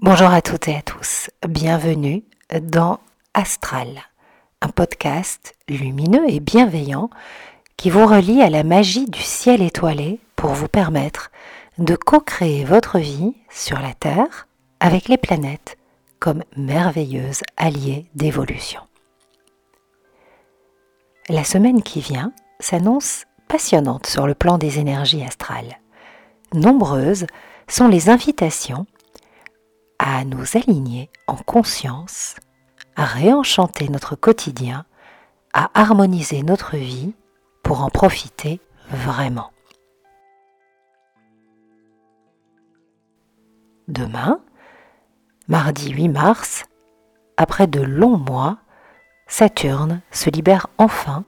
Bonjour à toutes et à tous, bienvenue dans Astral, un podcast lumineux et bienveillant qui vous relie à la magie du ciel étoilé pour vous permettre de co-créer votre vie sur la Terre avec les planètes comme merveilleuses alliées d'évolution. La semaine qui vient s'annonce passionnante sur le plan des énergies astrales. Nombreuses sont les invitations à nous aligner en conscience, à réenchanter notre quotidien, à harmoniser notre vie pour en profiter vraiment. Demain, mardi 8 mars, après de longs mois, Saturne se libère enfin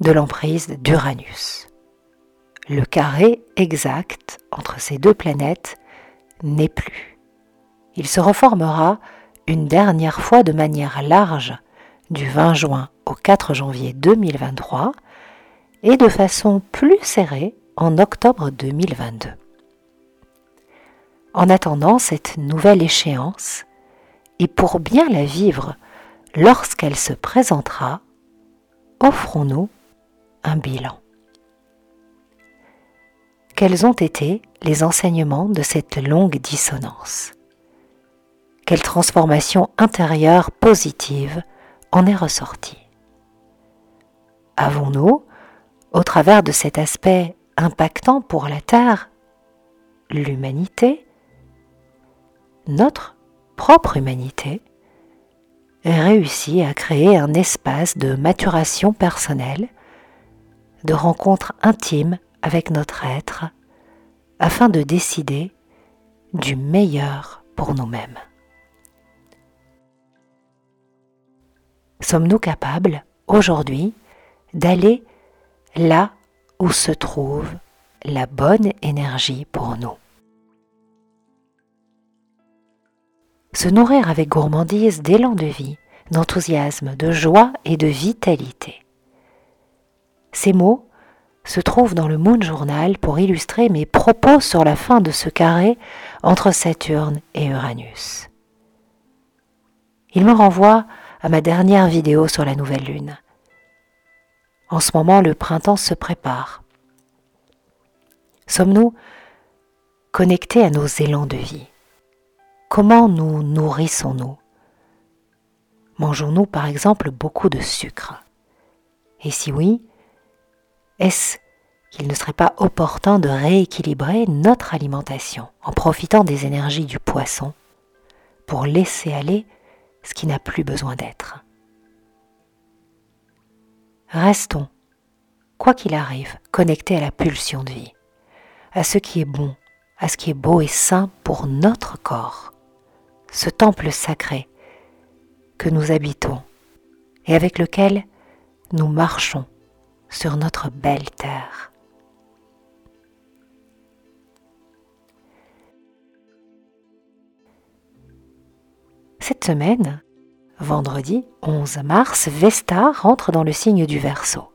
de l'emprise d'Uranus. Le carré exact entre ces deux planètes n'est plus. Il se reformera une dernière fois de manière large du 20 juin au 4 janvier 2023 et de façon plus serrée en octobre 2022. En attendant cette nouvelle échéance, et pour bien la vivre lorsqu'elle se présentera, offrons-nous un bilan. Quels ont été les enseignements de cette longue dissonance? Quelle transformation intérieure positive en est ressortie Avons-nous, au travers de cet aspect impactant pour la Terre, l'humanité, notre propre humanité, réussi à créer un espace de maturation personnelle, de rencontre intime avec notre être, afin de décider du meilleur pour nous-mêmes. Sommes-nous capables aujourd'hui d'aller là où se trouve la bonne énergie pour nous? Se nourrir avec gourmandise d'élan de vie, d'enthousiasme, de joie et de vitalité. Ces mots se trouvent dans le Moon Journal pour illustrer mes propos sur la fin de ce carré entre Saturne et Uranus. Il me renvoie à ma dernière vidéo sur la nouvelle lune. En ce moment, le printemps se prépare. Sommes-nous connectés à nos élans de vie? Comment nous nourrissons-nous? Mangeons-nous par exemple beaucoup de sucre? Et si oui, est-ce qu'il ne serait pas opportun de rééquilibrer notre alimentation en profitant des énergies du poisson pour laisser aller ce qui n'a plus besoin d'être Restons, quoi qu'il arrive, connectés à la pulsion de vie, à ce qui est bon, à ce qui est beau et sain pour notre corps, ce temple sacré que nous habitons et avec lequel nous marchons sur notre belle terre. Cette semaine, vendredi 11 mars, Vesta rentre dans le signe du Verseau.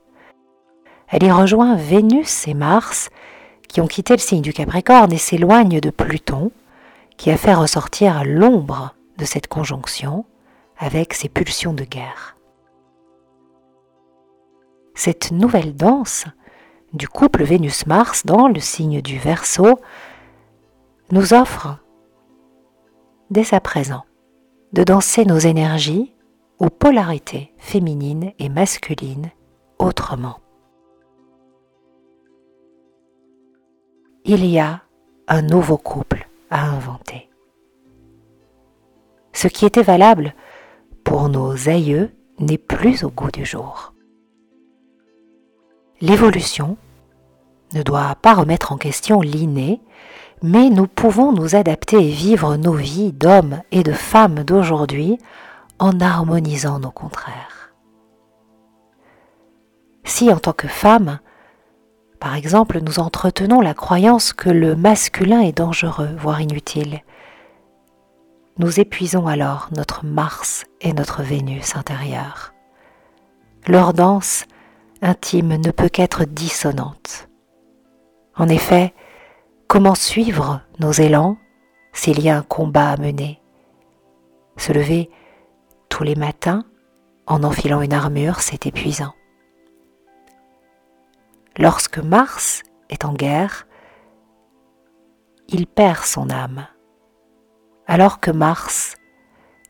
Elle y rejoint Vénus et Mars qui ont quitté le signe du Capricorne et s'éloignent de Pluton qui a fait ressortir l'ombre de cette conjonction avec ses pulsions de guerre cette nouvelle danse du couple Vénus-Mars dans le signe du Verseau nous offre dès à présent de danser nos énergies aux polarités féminines et masculines autrement. Il y a un nouveau couple à inventer. Ce qui était valable pour nos aïeux n'est plus au goût du jour. L'évolution ne doit pas remettre en question l'inné, mais nous pouvons nous adapter et vivre nos vies d'hommes et de femmes d'aujourd'hui en harmonisant nos contraires. Si en tant que femme, par exemple, nous entretenons la croyance que le masculin est dangereux, voire inutile, nous épuisons alors notre Mars et notre Vénus intérieure. Leur danse intime ne peut qu'être dissonante. En effet, comment suivre nos élans s'il y a un combat à mener? Se lever tous les matins en enfilant une armure, c'est épuisant. Lorsque Mars est en guerre, il perd son âme, alors que Mars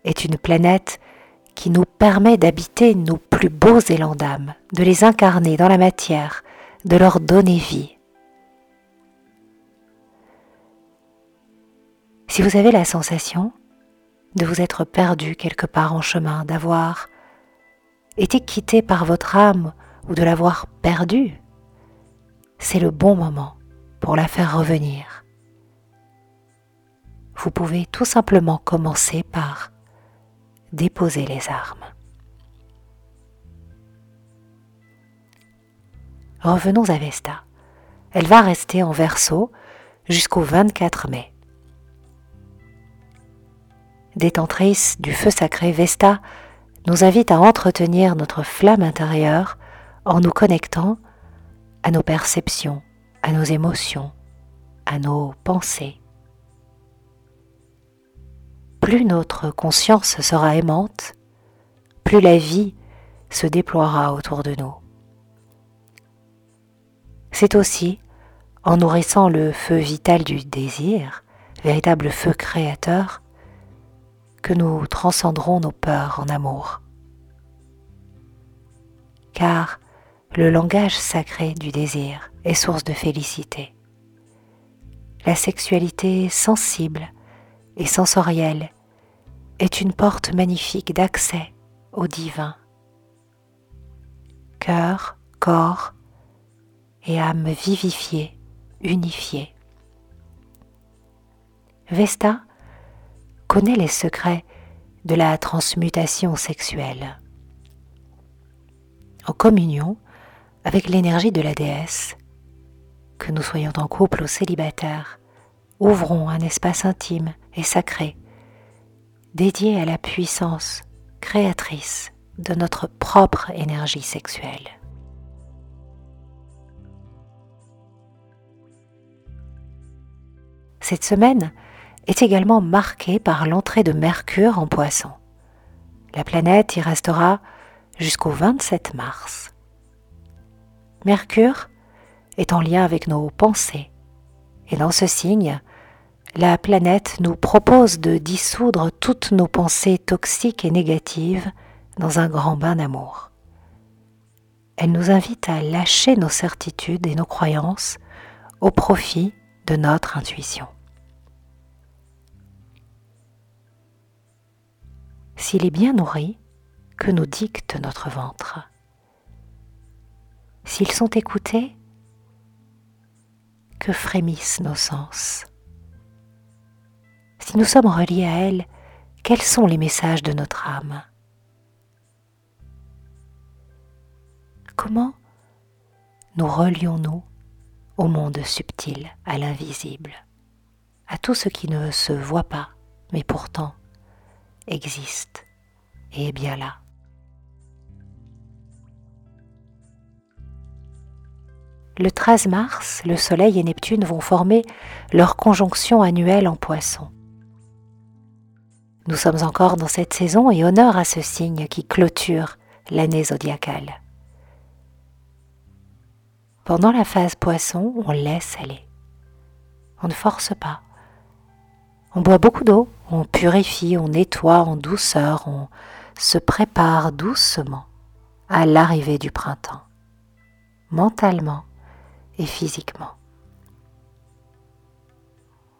est une planète qui nous permet d'habiter nos plus beaux élans d'âme, de les incarner dans la matière, de leur donner vie. Si vous avez la sensation de vous être perdu quelque part en chemin, d'avoir été quitté par votre âme ou de l'avoir perdue, c'est le bon moment pour la faire revenir. Vous pouvez tout simplement commencer par déposer les armes. Revenons à Vesta. Elle va rester en verso jusqu'au 24 mai. Détentrice du feu sacré, Vesta nous invite à entretenir notre flamme intérieure en nous connectant à nos perceptions, à nos émotions, à nos pensées plus notre conscience sera aimante, plus la vie se déploiera autour de nous. C'est aussi en nourrissant le feu vital du désir, véritable feu créateur, que nous transcenderons nos peurs en amour. Car le langage sacré du désir est source de félicité. La sexualité sensible et sensorielle est une porte magnifique d'accès au divin. Cœur, corps et âme vivifiée, unifiée. Vesta connaît les secrets de la transmutation sexuelle. En communion avec l'énergie de la déesse, que nous soyons en couple ou célibataire, ouvrons un espace intime et sacré, dédié à la puissance créatrice de notre propre énergie sexuelle. Cette semaine est également marquée par l'entrée de Mercure en poisson. La planète y restera jusqu'au 27 mars. Mercure est en lien avec nos pensées et dans ce signe, la planète nous propose de dissoudre toutes nos pensées toxiques et négatives dans un grand bain d'amour. Elle nous invite à lâcher nos certitudes et nos croyances au profit de notre intuition. S'il est bien nourri, que nous dicte notre ventre. S'ils sont écoutés, que frémissent nos sens. Si nous sommes reliés à elle, quels sont les messages de notre âme? Comment nous relions-nous au monde subtil, à l'invisible, à tout ce qui ne se voit pas, mais pourtant existe et est bien là Le 13 mars, le Soleil et Neptune vont former leur conjonction annuelle en poisson. Nous sommes encore dans cette saison et honneur à ce signe qui clôture l'année zodiacale. Pendant la phase poisson, on laisse aller. On ne force pas. On boit beaucoup d'eau, on purifie, on nettoie en douceur, on se prépare doucement à l'arrivée du printemps, mentalement et physiquement.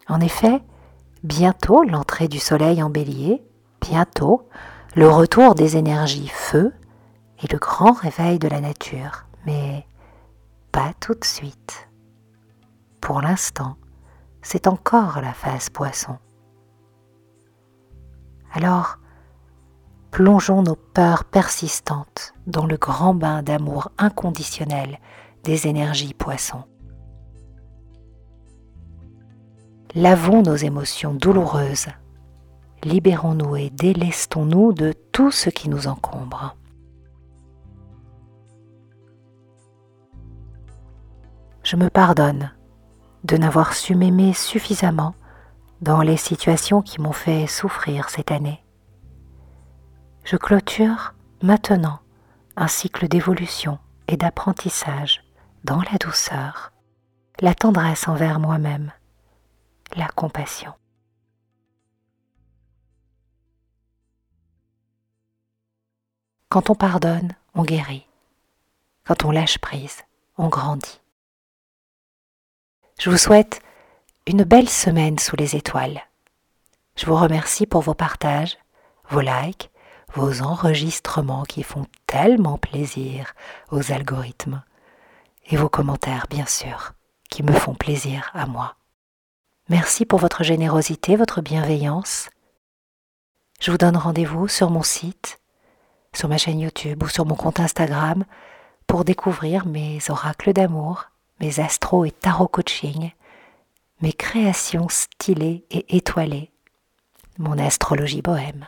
En effet, bientôt l'entrée du soleil en bélier, bientôt le retour des énergies feu et le grand réveil de la nature, mais pas tout de suite. Pour l'instant, c'est encore la phase poisson. Alors, plongeons nos peurs persistantes dans le grand bain d'amour inconditionnel des énergies poissons. Lavons nos émotions douloureuses, libérons-nous et délestons-nous de tout ce qui nous encombre. Je me pardonne de n'avoir su m'aimer suffisamment dans les situations qui m'ont fait souffrir cette année. Je clôture maintenant un cycle d'évolution et d'apprentissage dans la douceur, la tendresse envers moi-même, la compassion. Quand on pardonne, on guérit. Quand on lâche prise, on grandit. Je vous souhaite une belle semaine sous les étoiles. Je vous remercie pour vos partages, vos likes, vos enregistrements qui font tellement plaisir aux algorithmes, et vos commentaires, bien sûr, qui me font plaisir à moi. Merci pour votre générosité, votre bienveillance. Je vous donne rendez-vous sur mon site sur ma chaîne YouTube ou sur mon compte Instagram pour découvrir mes oracles d'amour, mes astro et tarot coaching, mes créations stylées et étoilées, mon astrologie bohème.